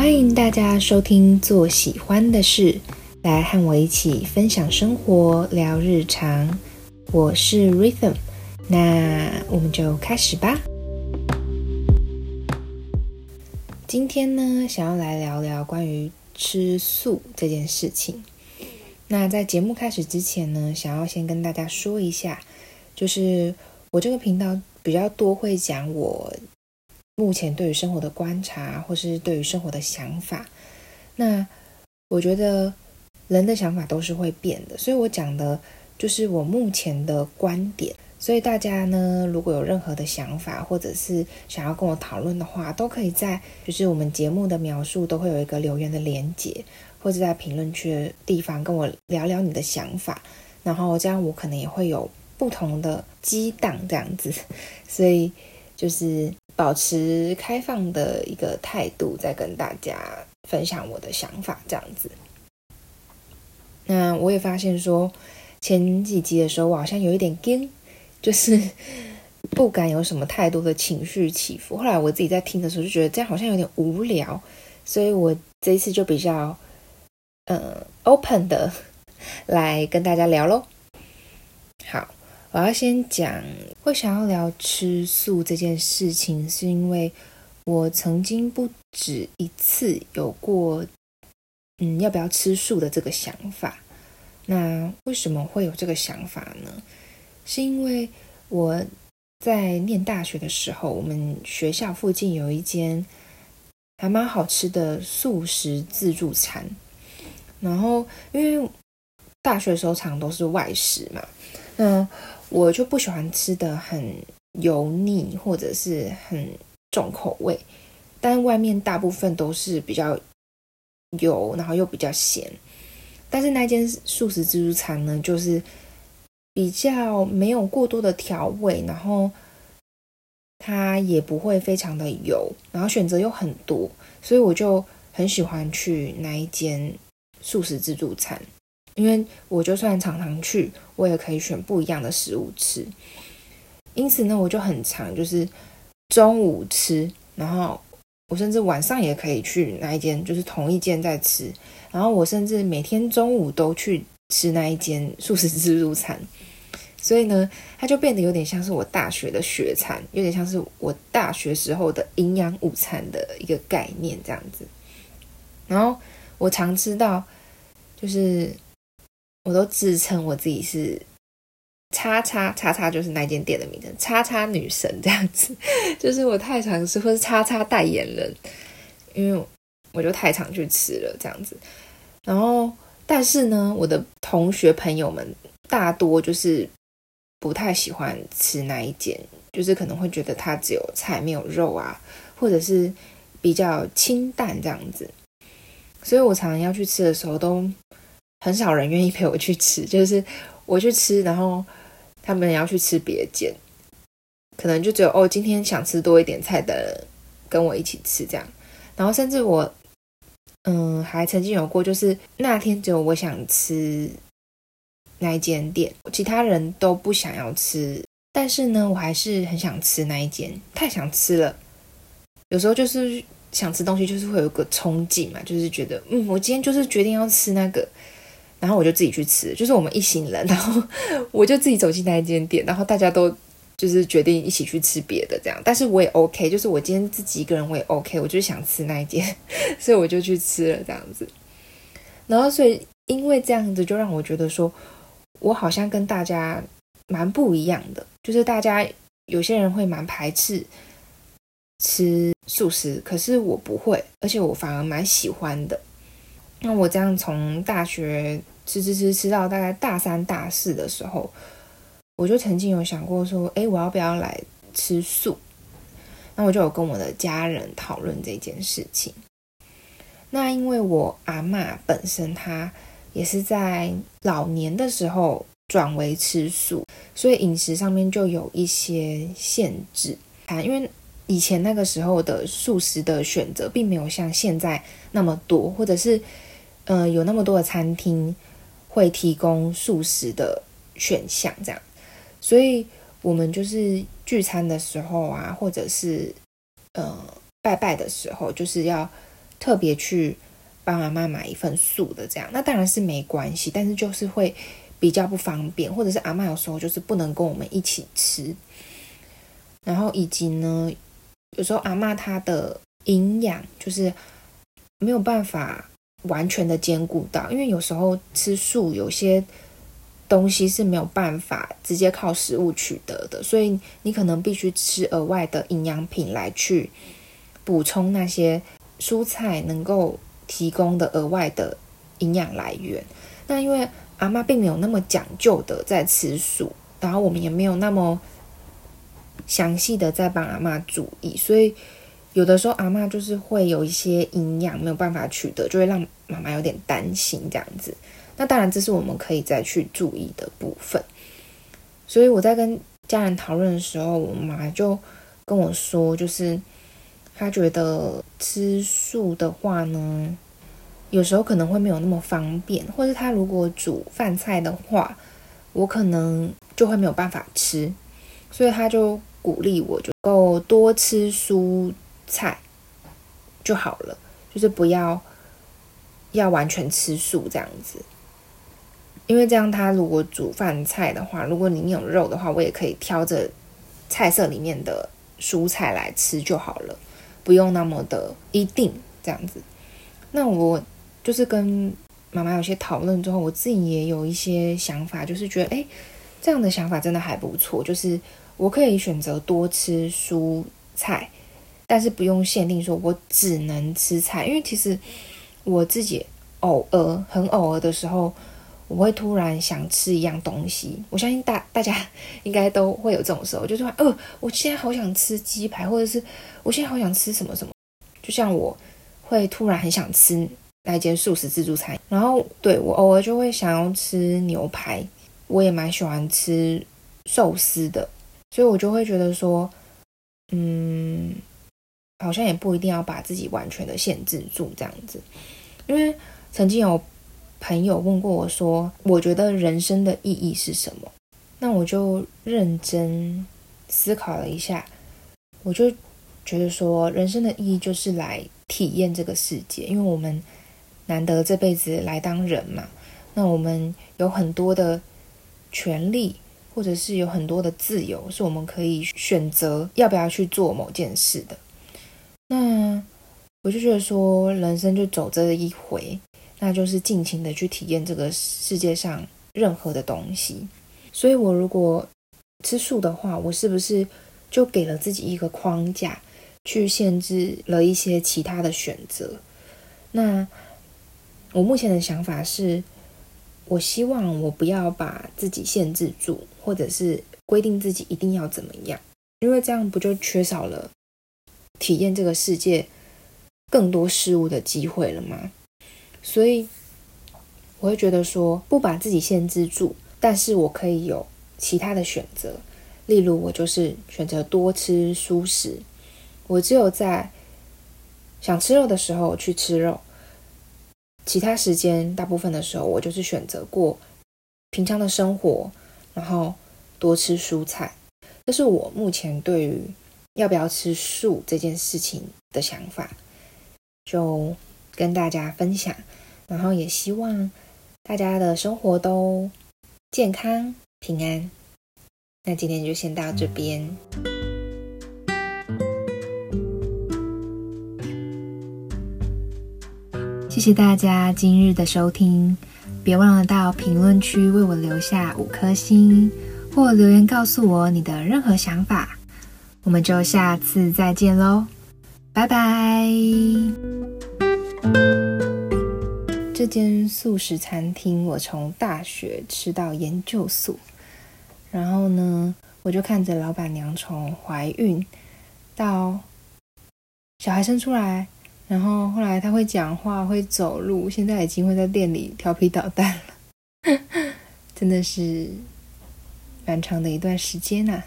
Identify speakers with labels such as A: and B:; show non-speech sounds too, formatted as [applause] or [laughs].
A: 欢迎大家收听《做喜欢的事》，来和我一起分享生活、聊日常。我是 Rhythm，那我们就开始吧。今天呢，想要来聊聊关于吃素这件事情。那在节目开始之前呢，想要先跟大家说一下，就是我这个频道比较多会讲我。目前对于生活的观察，或是对于生活的想法，那我觉得人的想法都是会变的，所以我讲的就是我目前的观点。所以大家呢，如果有任何的想法，或者是想要跟我讨论的话，都可以在就是我们节目的描述都会有一个留言的连接，或者在评论区的地方跟我聊聊你的想法，然后这样我可能也会有不同的激荡这样子，所以就是。保持开放的一个态度，在跟大家分享我的想法，这样子。那我也发现说，前几集的时候，我好像有一点惊，[laughs] 就是不敢有什么太多的情绪起伏。后来我自己在听的时候，就觉得这样好像有点无聊，所以我这一次就比较呃 open 的 [laughs] 来跟大家聊喽。好。我要先讲，会想要聊吃素这件事情，是因为我曾经不止一次有过，嗯，要不要吃素的这个想法。那为什么会有这个想法呢？是因为我在念大学的时候，我们学校附近有一间还蛮好吃的素食自助餐，然后因为大学的时候常都是外食嘛，那。我就不喜欢吃的很油腻或者是很重口味，但外面大部分都是比较油，然后又比较咸。但是那间素食自助餐呢，就是比较没有过多的调味，然后它也不会非常的油，然后选择又很多，所以我就很喜欢去那一间素食自助餐。因为我就算常常去，我也可以选不一样的食物吃。因此呢，我就很常就是中午吃，然后我甚至晚上也可以去那一间，就是同一间在吃。然后我甚至每天中午都去吃那一间素食自助餐。所以呢，它就变得有点像是我大学的学餐，有点像是我大学时候的营养午餐的一个概念这样子。然后我常吃到就是。我都自称我自己是叉叉叉叉，就是那间店的名称，叉叉女神这样子，[laughs] 就是我太常吃，或是叉叉代言人，因为我就太常去吃了这样子。然后，但是呢，我的同学朋友们大多就是不太喜欢吃那一间，就是可能会觉得它只有菜没有肉啊，或者是比较清淡这样子。所以我常常要去吃的时候都。很少人愿意陪我去吃，就是我去吃，然后他们要去吃别间，可能就只有哦，今天想吃多一点菜的跟我一起吃这样，然后甚至我，嗯，还曾经有过，就是那天只有我想吃那一间店，其他人都不想要吃，但是呢，我还是很想吃那一间，太想吃了。有时候就是想吃东西，就是会有个冲劲嘛，就是觉得，嗯，我今天就是决定要吃那个。然后我就自己去吃，就是我们一行人，然后我就自己走进那一间店，然后大家都就是决定一起去吃别的这样，但是我也 OK，就是我今天自己一个人我也 OK，我就是想吃那一间，所以我就去吃了这样子。然后所以因为这样子，就让我觉得说，我好像跟大家蛮不一样的，就是大家有些人会蛮排斥吃素食，可是我不会，而且我反而蛮喜欢的。那我这样从大学吃吃吃吃到大概大三大四的时候，我就曾经有想过说，哎，我要不要来吃素？那我就有跟我的家人讨论这件事情。那因为我阿妈本身她也是在老年的时候转为吃素，所以饮食上面就有一些限制啊。因为以前那个时候的素食的选择并没有像现在那么多，或者是。嗯，有那么多的餐厅会提供素食的选项，这样，所以我们就是聚餐的时候啊，或者是呃拜拜的时候，就是要特别去帮阿妈买一份素的，这样。那当然是没关系，但是就是会比较不方便，或者是阿妈有时候就是不能跟我们一起吃，然后以及呢，有时候阿妈她的营养就是没有办法完全的兼顾到，因为有时候吃素有些。东西是没有办法直接靠食物取得的，所以你可能必须吃额外的营养品来去补充那些蔬菜能够提供的额外的营养来源。那因为阿妈并没有那么讲究的在吃素，然后我们也没有那么详细的在帮阿妈注意，所以有的时候阿妈就是会有一些营养没有办法取得，就会让妈妈有点担心这样子。那当然，这是我们可以再去注意的部分。所以我在跟家人讨论的时候，我妈就跟我说，就是她觉得吃素的话呢，有时候可能会没有那么方便，或者她如果煮饭菜的话，我可能就会没有办法吃。所以她就鼓励我，就够多吃蔬菜就好了，就是不要要完全吃素这样子。因为这样，他如果煮饭菜的话，如果里面有肉的话，我也可以挑着菜色里面的蔬菜来吃就好了，不用那么的一定这样子。那我就是跟妈妈有些讨论之后，我自己也有一些想法，就是觉得，哎，这样的想法真的还不错。就是我可以选择多吃蔬菜，但是不用限定说我只能吃菜，因为其实我自己偶尔很偶尔的时候。我会突然想吃一样东西，我相信大大家 [laughs] 应该都会有这种时候，就是说，呃，我现在好想吃鸡排，或者是我现在好想吃什么什么，就像我会突然很想吃那间素食自助餐，然后对我偶尔就会想要吃牛排，我也蛮喜欢吃寿司的，所以我就会觉得说，嗯，好像也不一定要把自己完全的限制住这样子，因为曾经有。朋友问过我说：“我觉得人生的意义是什么？”那我就认真思考了一下，我就觉得说，人生的意义就是来体验这个世界，因为我们难得这辈子来当人嘛。那我们有很多的权利，或者是有很多的自由，是我们可以选择要不要去做某件事的。那我就觉得说，人生就走这一回。那就是尽情的去体验这个世界上任何的东西。所以，我如果吃素的话，我是不是就给了自己一个框架，去限制了一些其他的选择？那我目前的想法是，我希望我不要把自己限制住，或者是规定自己一定要怎么样，因为这样不就缺少了体验这个世界更多事物的机会了吗？所以，我会觉得说，不把自己限制住，但是我可以有其他的选择。例如，我就是选择多吃蔬食，我只有在想吃肉的时候去吃肉，其他时间大部分的时候，我就是选择过平常的生活，然后多吃蔬菜。这是我目前对于要不要吃素这件事情的想法。就。跟大家分享，然后也希望大家的生活都健康平安。那今天就先到这边，谢谢大家今日的收听，别忘了到评论区为我留下五颗星，或留言告诉我你的任何想法。我们就下次再见喽，拜拜。这间素食餐厅，我从大学吃到研究所，然后呢，我就看着老板娘从怀孕到小孩生出来，然后后来他会讲话、会走路，现在已经会在店里调皮捣蛋了，[laughs] 真的是蛮长的一段时间呐。